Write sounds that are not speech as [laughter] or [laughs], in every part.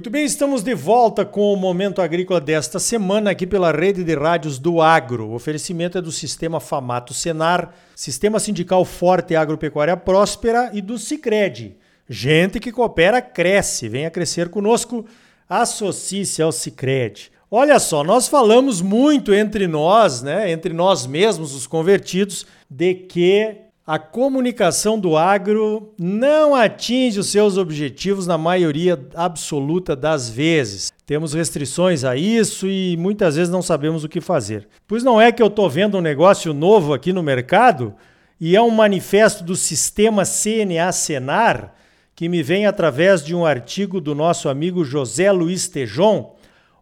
Muito bem, estamos de volta com o Momento Agrícola desta semana aqui pela rede de rádios do Agro. O oferecimento é do Sistema Famato Senar, Sistema Sindical Forte Agropecuária Próspera e do Cicred. Gente que coopera, cresce. Venha crescer conosco, associe-se ao Cicred. Olha só, nós falamos muito entre nós, né, entre nós mesmos, os convertidos, de que a comunicação do agro não atinge os seus objetivos na maioria absoluta das vezes. Temos restrições a isso e muitas vezes não sabemos o que fazer. Pois não é que eu estou vendo um negócio novo aqui no mercado e é um manifesto do sistema CNA Senar que me vem através de um artigo do nosso amigo José Luiz Tejon.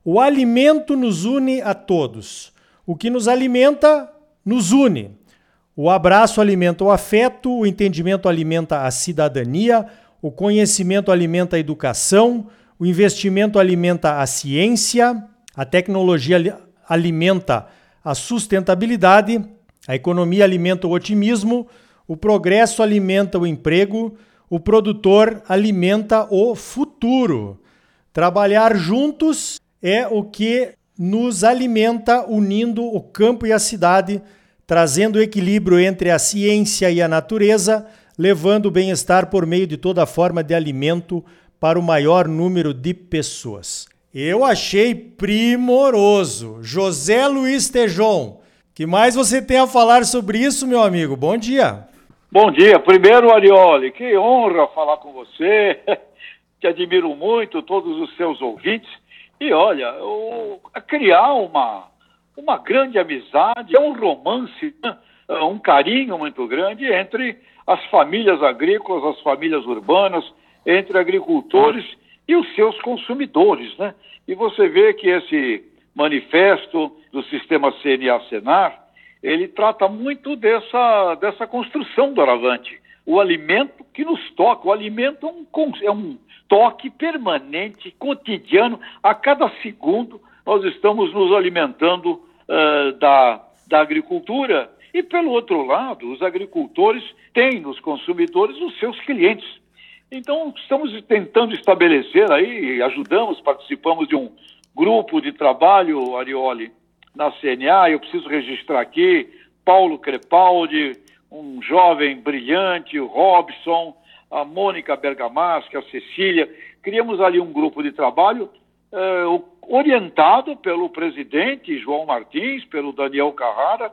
O alimento nos une a todos. O que nos alimenta nos une. O abraço alimenta o afeto, o entendimento alimenta a cidadania, o conhecimento alimenta a educação, o investimento alimenta a ciência, a tecnologia alimenta a sustentabilidade, a economia alimenta o otimismo, o progresso alimenta o emprego, o produtor alimenta o futuro. Trabalhar juntos é o que nos alimenta, unindo o campo e a cidade trazendo equilíbrio entre a ciência e a natureza, levando o bem-estar por meio de toda forma de alimento para o maior número de pessoas. Eu achei primoroso. José Luiz Tejon, que mais você tem a falar sobre isso, meu amigo? Bom dia. Bom dia. Primeiro, Arioli, que honra falar com você. [laughs] Te admiro muito, todos os seus ouvintes. E olha, criar uma, uma grande amizade, é um romance, né? É um carinho muito grande entre as famílias agrícolas, as famílias urbanas, entre agricultores e os seus consumidores, né? E você vê que esse manifesto do sistema CNA-Senar, ele trata muito dessa, dessa construção do Aravante. O alimento que nos toca, o alimento é um, é um toque permanente, cotidiano, a cada segundo nós estamos nos alimentando uh, da, da agricultura. E, pelo outro lado, os agricultores têm nos consumidores os seus clientes. Então, estamos tentando estabelecer aí, ajudamos, participamos de um grupo de trabalho, Arioli, na CNA. Eu preciso registrar aqui Paulo Crepaldi, um jovem brilhante, o Robson, a Mônica Bergamaschi, a Cecília. Criamos ali um grupo de trabalho uh, orientado pelo presidente João Martins, pelo Daniel Carrara,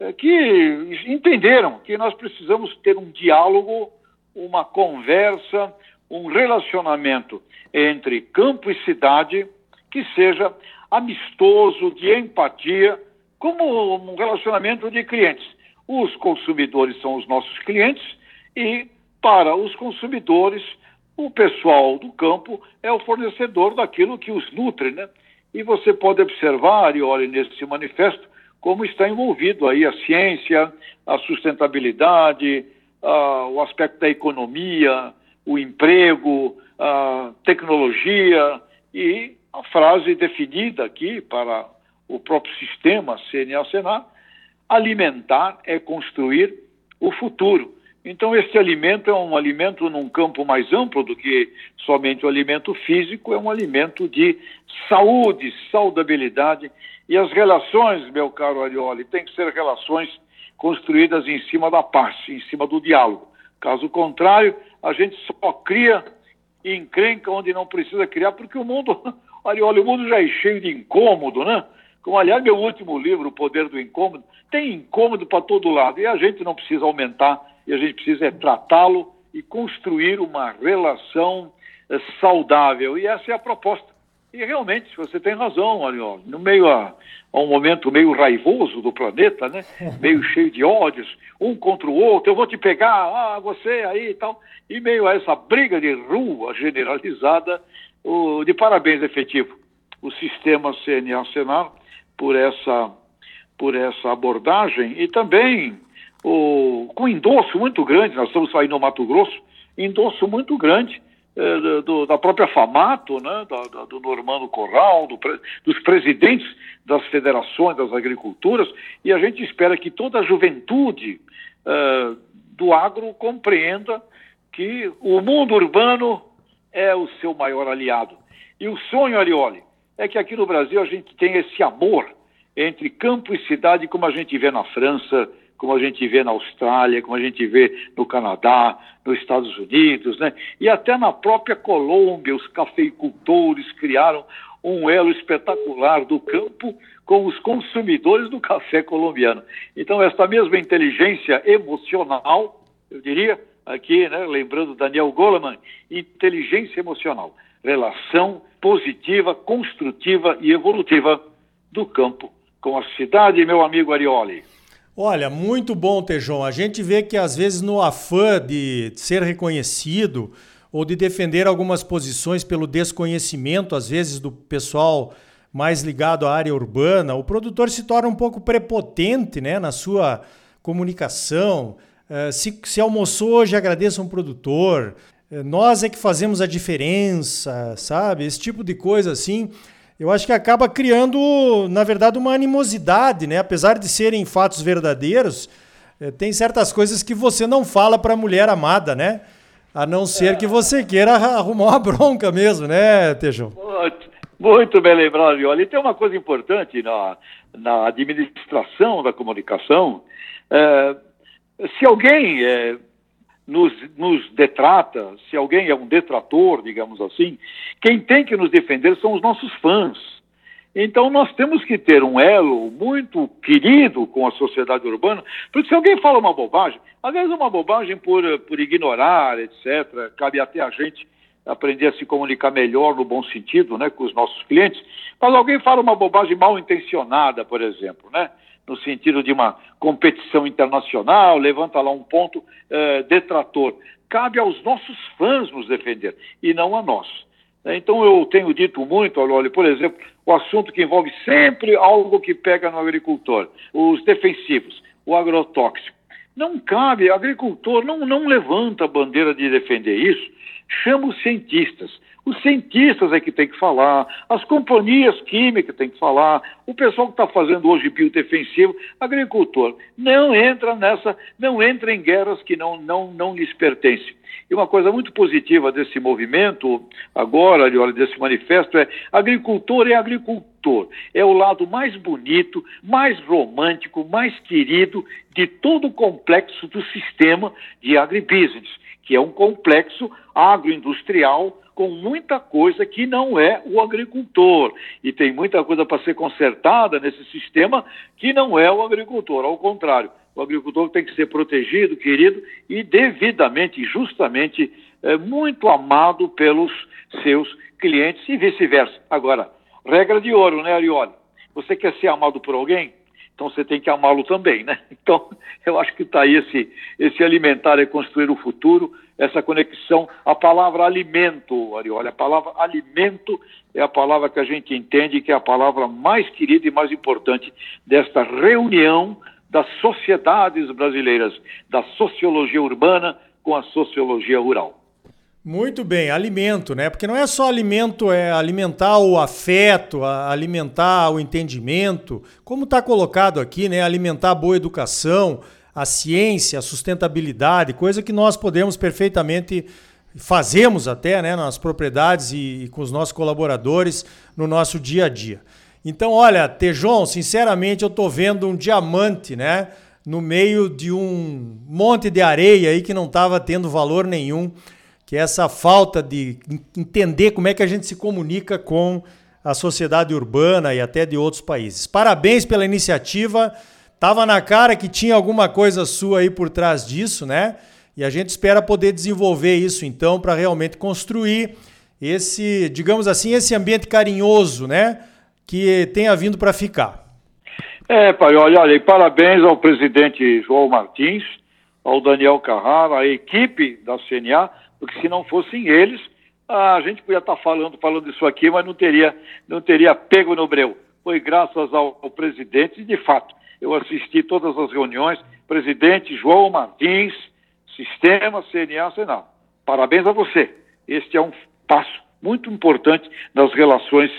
uh, que entenderam que nós precisamos ter um diálogo, uma conversa, um relacionamento entre campo e cidade que seja amistoso, de empatia, como um relacionamento de clientes. Os consumidores são os nossos clientes e, para os consumidores, o pessoal do campo é o fornecedor daquilo que os nutre, né? E você pode observar, e olhe nesse manifesto, como está envolvido aí a ciência, a sustentabilidade, a, o aspecto da economia, o emprego, a tecnologia e a frase definida aqui para o próprio sistema CNA-Senar, alimentar é construir o futuro. Então, esse alimento é um alimento num campo mais amplo do que somente o alimento físico, é um alimento de saúde, saudabilidade. E as relações, meu caro Arioli, têm que ser relações construídas em cima da paz, em cima do diálogo. Caso contrário, a gente só cria encrenca onde não precisa criar, porque o mundo, [laughs] Arioli, o mundo já é cheio de incômodo, né? Como, aliás, meu último livro, O Poder do Incômodo, tem incômodo para todo lado e a gente não precisa aumentar e a gente precisa é tratá-lo e construir uma relação é, saudável. E essa é a proposta. E realmente, você tem razão, Ariol, no meio a, a, um momento meio raivoso do planeta, né? [laughs] meio cheio de ódios, um contra o outro, eu vou te pegar, ah, você aí e tal, e meio a essa briga de rua generalizada, o, de parabéns efetivo, o sistema CNA Senado por essa, por essa abordagem e também o, com endosso muito grande, nós estamos saindo no Mato Grosso, endosso muito grande eh, do, da própria FAMATO, né, da, da, do Normando Corral, do, dos presidentes das federações das agriculturas, e a gente espera que toda a juventude eh, do agro compreenda que o mundo urbano é o seu maior aliado. E o sonho, Arioli, é que aqui no Brasil a gente tem esse amor entre campo e cidade, como a gente vê na França, como a gente vê na Austrália, como a gente vê no Canadá, nos Estados Unidos, né? E até na própria Colômbia, os cafeicultores criaram um elo espetacular do campo com os consumidores do café colombiano. Então, essa mesma inteligência emocional, eu diria, aqui, né, lembrando Daniel Goleman, inteligência emocional, relação positiva, construtiva e evolutiva do campo com a cidade, meu amigo Arioli. Olha, muito bom, Tejon. A gente vê que às vezes no afã de ser reconhecido ou de defender algumas posições pelo desconhecimento, às vezes, do pessoal mais ligado à área urbana, o produtor se torna um pouco prepotente né, na sua comunicação. Uh, se, se almoçou hoje, agradeça um produtor. Uh, nós é que fazemos a diferença, sabe? Esse tipo de coisa assim eu acho que acaba criando, na verdade, uma animosidade, né? Apesar de serem fatos verdadeiros, eh, tem certas coisas que você não fala para a mulher amada, né? A não ser que você queira [laughs] arrumar uma bronca mesmo, né, Tejão? Muito, bem lembrado, Olha, e tem uma coisa importante na, na administração da comunicação. É, se alguém é, nos, nos detrata, se alguém é um detrator, digamos assim, quem tem que nos defender são os nossos fãs. Então nós temos que ter um elo muito querido com a sociedade urbana, porque se alguém fala uma bobagem, às vezes uma bobagem por, por ignorar, etc., cabe até a gente aprender a se comunicar melhor no bom sentido, né, com os nossos clientes, mas alguém fala uma bobagem mal intencionada, por exemplo, né? No sentido de uma competição internacional, levanta lá um ponto eh, detrator. Cabe aos nossos fãs nos defender e não a nós. Então eu tenho dito muito, olha, por exemplo, o assunto que envolve sempre algo que pega no agricultor, os defensivos, o agrotóxico. Não cabe, agricultor não, não levanta a bandeira de defender isso, chama os cientistas. Os cientistas é que tem que falar, as companhias químicas têm que falar, o pessoal que está fazendo hoje biodefensivo, agricultor, não entra nessa, não entra em guerras que não, não, não lhes pertencem. E uma coisa muito positiva desse movimento, agora, olha, desse manifesto, é agricultor é agricultor. É o lado mais bonito, mais romântico, mais querido de todo o complexo do sistema de agribusiness, que é um complexo agroindustrial com muita coisa que não é o agricultor. E tem muita coisa para ser consertada nesse sistema que não é o agricultor. Ao contrário, o agricultor tem que ser protegido, querido e devidamente, justamente, é, muito amado pelos seus clientes e vice-versa. Agora, regra de ouro, né, Arioli? Você quer ser amado por alguém? Então você tem que amá-lo também, né? [laughs] Então, eu acho que está aí esse, esse alimentar e construir o futuro essa conexão. A palavra alimento, Ariola, a palavra alimento é a palavra que a gente entende que é a palavra mais querida e mais importante desta reunião das sociedades brasileiras, da sociologia urbana com a sociologia rural. Muito bem, alimento, né? Porque não é só alimento, é alimentar o afeto, alimentar o entendimento, como está colocado aqui, né? Alimentar a boa educação, a ciência, a sustentabilidade, coisa que nós podemos perfeitamente fazemos até né, nas propriedades e, e com os nossos colaboradores no nosso dia a dia. Então, olha, Tejon, sinceramente eu estou vendo um diamante, né? No meio de um monte de areia aí que não estava tendo valor nenhum, que é essa falta de entender como é que a gente se comunica com a sociedade urbana e até de outros países. Parabéns pela iniciativa. Tava na cara que tinha alguma coisa sua aí por trás disso, né? E a gente espera poder desenvolver isso então para realmente construir esse, digamos assim, esse ambiente carinhoso, né? Que tenha vindo para ficar. É, pai, olha, olha, e parabéns ao presidente João Martins, ao Daniel Carrara, à equipe da CNA, porque se não fossem eles, a gente podia estar falando, falando isso aqui, mas não teria, não teria pego no breu. Foi graças ao, ao presidente, e de fato, eu assisti todas as reuniões, presidente João Martins, Sistema CNA Senal. Parabéns a você. Este é um passo muito importante nas relações,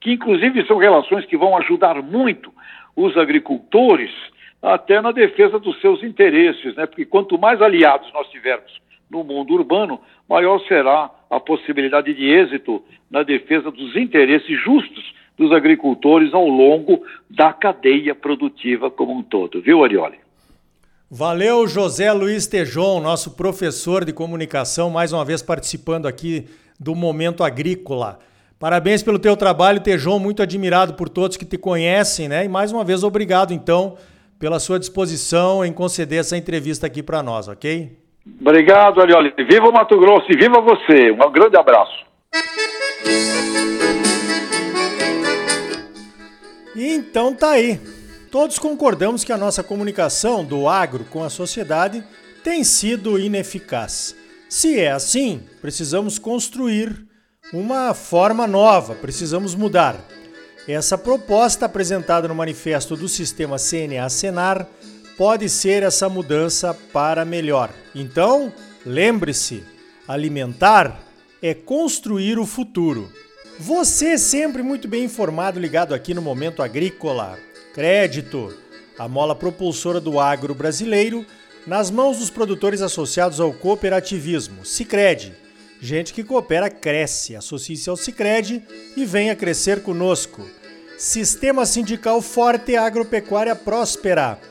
que inclusive são relações que vão ajudar muito os agricultores até na defesa dos seus interesses, né? Porque quanto mais aliados nós tivermos no mundo urbano, maior será a possibilidade de êxito na defesa dos interesses justos dos agricultores ao longo da cadeia produtiva como um todo. Viu, Arioli? Valeu, José Luiz Tejon, nosso professor de comunicação, mais uma vez participando aqui do Momento Agrícola. Parabéns pelo teu trabalho, Tejon, muito admirado por todos que te conhecem, né? E mais uma vez obrigado, então, pela sua disposição em conceder essa entrevista aqui para nós, ok? Obrigado, Arioli. Viva o Mato Grosso e viva você. Um grande abraço. Então tá aí. Todos concordamos que a nossa comunicação do agro com a sociedade tem sido ineficaz. Se é assim, precisamos construir uma forma nova, precisamos mudar. Essa proposta apresentada no manifesto do sistema CNA-Senar pode ser essa mudança para melhor. Então, lembre-se: alimentar é construir o futuro. Você sempre muito bem informado, ligado aqui no Momento Agrícola. Crédito, a mola propulsora do agro brasileiro, nas mãos dos produtores associados ao cooperativismo. Sicredi. Gente que coopera cresce. Associe-se ao Sicredi e venha crescer conosco. Sistema sindical forte, agropecuária próspera.